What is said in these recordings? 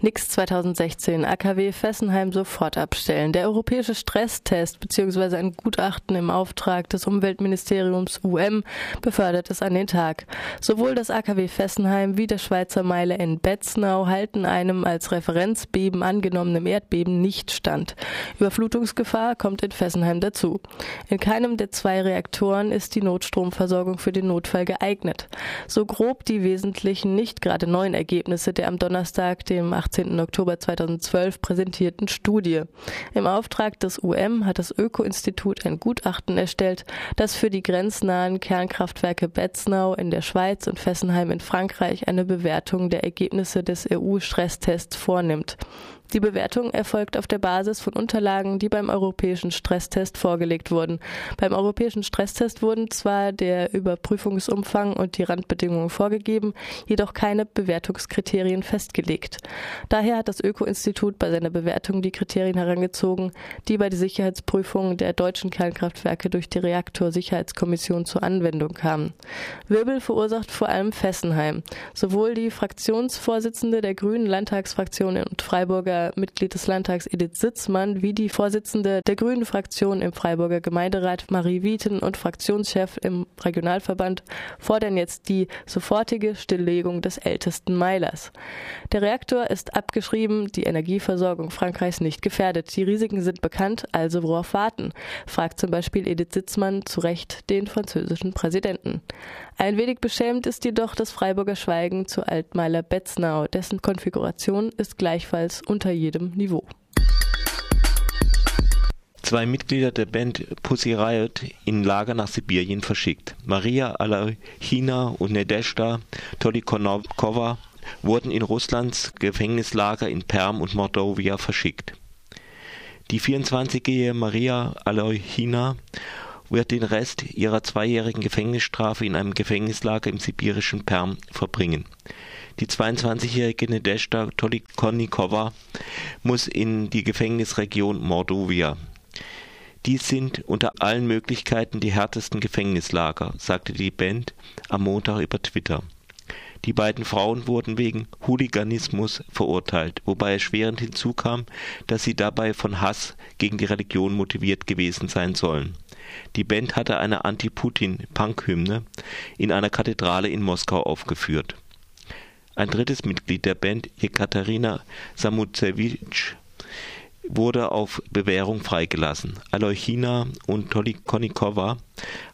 Nix 2016. AKW Fessenheim sofort abstellen. Der europäische Stresstest bzw. ein Gutachten im Auftrag des Umweltministeriums UM befördert es an den Tag. Sowohl das AKW Fessenheim wie der Schweizer Meile in Betznau halten einem als Referenzbeben angenommenen Erdbeben nicht stand. Überflutungsgefahr kommt in Fessenheim dazu. In keinem der zwei Reaktoren ist die Notstromversorgung für den Notfall geeignet. So grob die wesentlichen nicht gerade neuen Ergebnisse der am Donnerstag, dem 18. Oktober 2012 präsentierten Studie. Im Auftrag des UM hat das Öko-Institut ein Gutachten erstellt, das für die grenznahen Kernkraftwerke Betznau in der Schweiz und Fessenheim in Frankreich eine Bewertung der Ergebnisse des EU-Stresstests vornimmt. Die Bewertung erfolgt auf der Basis von Unterlagen, die beim europäischen Stresstest vorgelegt wurden. Beim europäischen Stresstest wurden zwar der Überprüfungsumfang und die Randbedingungen vorgegeben, jedoch keine Bewertungskriterien festgelegt. Daher hat das Öko-Institut bei seiner Bewertung die Kriterien herangezogen, die bei der Sicherheitsprüfung der deutschen Kernkraftwerke durch die Reaktorsicherheitskommission zur Anwendung kamen. Wirbel verursacht vor allem Fessenheim. Sowohl die Fraktionsvorsitzende der Grünen Landtagsfraktion in Freiburger Mitglied des Landtags Edith Sitzmann wie die Vorsitzende der Grünen Fraktion im Freiburger Gemeinderat Marie Wieten und Fraktionschef im Regionalverband fordern jetzt die sofortige Stilllegung des ältesten Meilers. Der Reaktor ist abgeschrieben, die Energieversorgung Frankreichs nicht gefährdet. Die Risiken sind bekannt, also worauf warten? fragt zum Beispiel Edith Sitzmann zu Recht den französischen Präsidenten. Ein wenig beschämt ist jedoch das Freiburger Schweigen zu Altmeiler Betznau. Dessen Konfiguration ist gleichfalls unter jedem Niveau. Zwei Mitglieder der Band Pussy Riot in Lager nach Sibirien verschickt. Maria Alachina und Nedeshda Tolikonova wurden in Russlands Gefängnislager in Perm und Mordowia verschickt. Die 24-jährige Maria Alochina wird den Rest ihrer zweijährigen Gefängnisstrafe in einem Gefängnislager im sibirischen Perm verbringen. Die 22-jährige Nedeshda Tolikonnikova muss in die Gefängnisregion Mordovia. Dies sind unter allen Möglichkeiten die härtesten Gefängnislager, sagte die Band am Montag über Twitter. Die beiden Frauen wurden wegen Hooliganismus verurteilt, wobei erschwerend hinzukam, dass sie dabei von Hass gegen die Religion motiviert gewesen sein sollen. Die Band hatte eine Anti-Putin-Punk-Hymne in einer Kathedrale in Moskau aufgeführt. Ein drittes Mitglied der Band, Jekaterina Samutsevich, wurde auf Bewährung freigelassen. Alochina und Tolikonnikova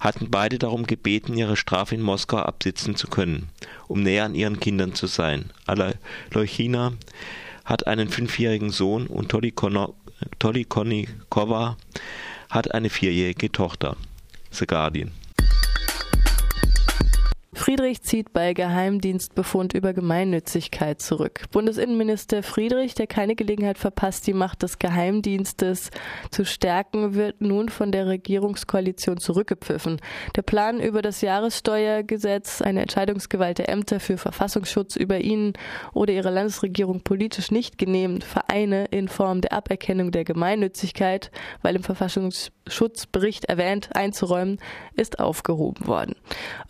hatten beide darum gebeten, ihre Strafe in Moskau absitzen zu können, um näher an ihren Kindern zu sein. Alochina hat einen fünfjährigen Sohn und Tolikonnikova hat eine vierjährige Tochter. The Guardian. Friedrich zieht bei Geheimdienstbefund über Gemeinnützigkeit zurück. Bundesinnenminister Friedrich, der keine Gelegenheit verpasst, die Macht des Geheimdienstes zu stärken, wird nun von der Regierungskoalition zurückgepfiffen. Der Plan über das Jahressteuergesetz, eine Entscheidungsgewalt der Ämter für Verfassungsschutz über ihn oder ihre Landesregierung politisch nicht genehmigt, Vereine in Form der Aberkennung der Gemeinnützigkeit, weil im Verfassungsschutzbericht erwähnt, einzuräumen, ist aufgehoben worden.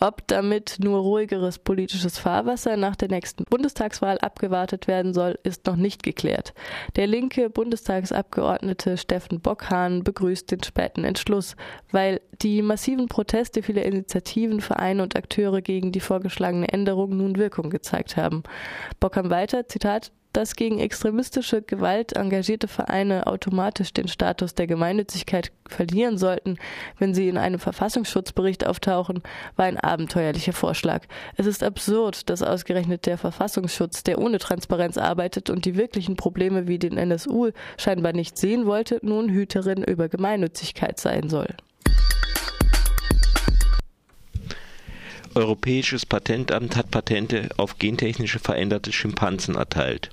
Ob damit nur ruhigeres politisches Fahrwasser nach der nächsten Bundestagswahl abgewartet werden soll, ist noch nicht geklärt. Der linke Bundestagsabgeordnete Steffen Bockhahn begrüßt den späten Entschluss, weil die massiven Proteste vieler Initiativen, Vereine und Akteure gegen die vorgeschlagene Änderung nun Wirkung gezeigt haben. Bockhahn weiter, Zitat, dass gegen extremistische Gewalt engagierte Vereine automatisch den Status der Gemeinnützigkeit verlieren sollten, wenn sie in einem Verfassungsschutzbericht auftauchen, war ein abenteuerlicher Vorschlag. Es ist absurd, dass ausgerechnet der Verfassungsschutz, der ohne Transparenz arbeitet und die wirklichen Probleme wie den NSU scheinbar nicht sehen wollte, nun Hüterin über Gemeinnützigkeit sein soll. Europäisches Patentamt hat Patente auf gentechnische veränderte Schimpansen erteilt.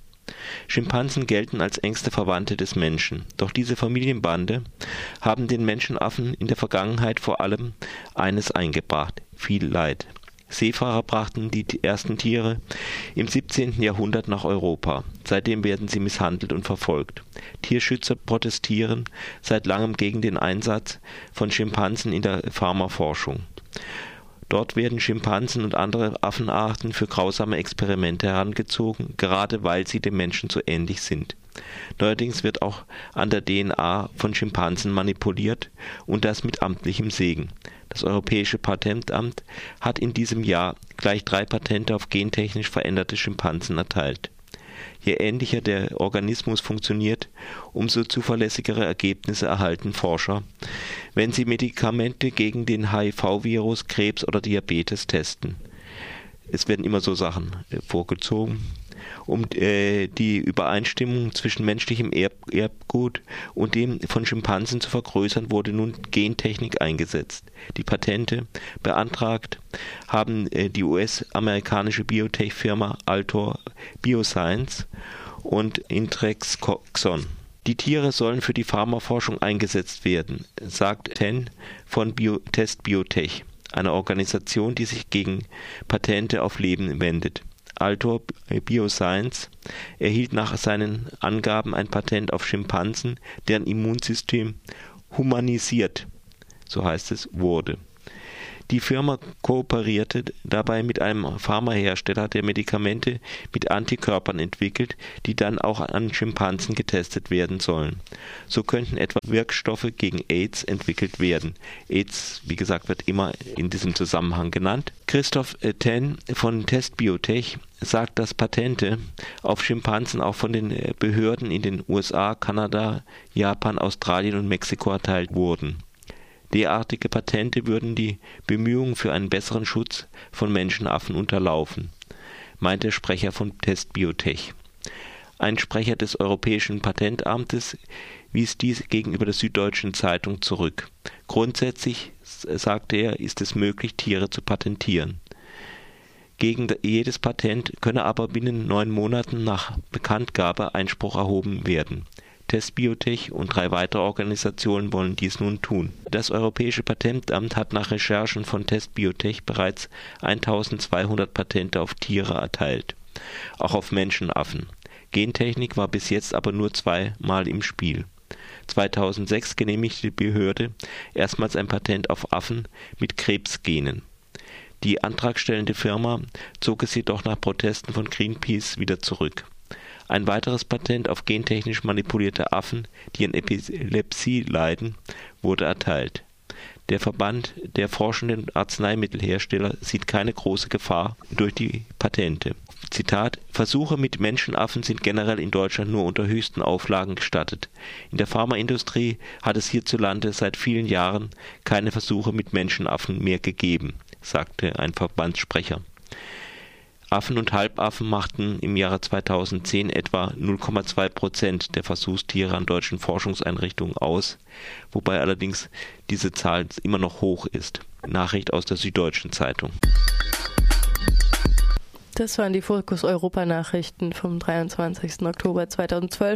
Schimpansen gelten als engste Verwandte des Menschen, doch diese Familienbande haben den Menschenaffen in der Vergangenheit vor allem eines eingebracht: viel Leid. Seefahrer brachten die ersten Tiere im 17. Jahrhundert nach Europa. Seitdem werden sie misshandelt und verfolgt. Tierschützer protestieren seit langem gegen den Einsatz von Schimpansen in der Pharmaforschung Dort werden Schimpansen und andere Affenarten für grausame Experimente herangezogen, gerade weil sie dem Menschen so ähnlich sind. Neuerdings wird auch an der DNA von Schimpansen manipuliert und das mit amtlichem Segen. Das Europäische Patentamt hat in diesem Jahr gleich drei Patente auf gentechnisch veränderte Schimpansen erteilt. Je ähnlicher der Organismus funktioniert, umso zuverlässigere Ergebnisse erhalten Forscher, wenn sie Medikamente gegen den HIV-Virus, Krebs oder Diabetes testen. Es werden immer so Sachen vorgezogen um äh, die Übereinstimmung zwischen menschlichem Erb Erbgut und dem von Schimpansen zu vergrößern, wurde nun Gentechnik eingesetzt. Die Patente beantragt haben äh, die US-amerikanische Biotech-Firma Altor Bioscience und Intrexon. Die Tiere sollen für die Pharmaforschung eingesetzt werden, sagt Ten von Bio Test Biotech, eine Organisation, die sich gegen Patente auf Leben wendet. Altor Bioscience erhielt nach seinen Angaben ein Patent auf Schimpansen, deren Immunsystem humanisiert, so heißt es, wurde die Firma kooperierte dabei mit einem Pharmahersteller, der Medikamente mit Antikörpern entwickelt, die dann auch an Schimpansen getestet werden sollen. So könnten etwa Wirkstoffe gegen AIDS entwickelt werden. AIDS, wie gesagt, wird immer in diesem Zusammenhang genannt. Christoph Ten von Testbiotech sagt, dass Patente auf Schimpansen auch von den Behörden in den USA, Kanada, Japan, Australien und Mexiko erteilt wurden Derartige Patente würden die Bemühungen für einen besseren Schutz von Menschenaffen unterlaufen, meint der Sprecher von Test Biotech. Ein Sprecher des Europäischen Patentamtes wies dies gegenüber der Süddeutschen Zeitung zurück. Grundsätzlich, sagte er, ist es möglich, Tiere zu patentieren. Gegen jedes Patent könne aber binnen neun Monaten nach Bekanntgabe Einspruch erhoben werden Testbiotech und drei weitere Organisationen wollen dies nun tun. Das Europäische Patentamt hat nach Recherchen von Testbiotech bereits 1200 Patente auf Tiere erteilt, auch auf Menschenaffen. Gentechnik war bis jetzt aber nur zweimal im Spiel. 2006 genehmigte die Behörde erstmals ein Patent auf Affen mit Krebsgenen. Die antragstellende Firma zog es jedoch nach Protesten von Greenpeace wieder zurück ein weiteres Patent auf gentechnisch manipulierte Affen, die an Epilepsie leiden, wurde erteilt. Der Verband der forschenden Arzneimittelhersteller sieht keine große Gefahr durch die Patente. Zitat Versuche mit Menschenaffen sind generell in Deutschland nur unter höchsten Auflagen gestattet. In der Pharmaindustrie hat es hierzulande seit vielen Jahren keine Versuche mit Menschenaffen mehr gegeben, sagte ein Verbandssprecher Affen und Halbaffen machten im Jahre 2010 etwa 0,2 Prozent der Versuchstiere an deutschen Forschungseinrichtungen aus, wobei allerdings diese Zahl immer noch hoch ist. Nachricht aus der Süddeutschen Zeitung. Das waren die Fokus Europa Nachrichten vom 23. Oktober 2012.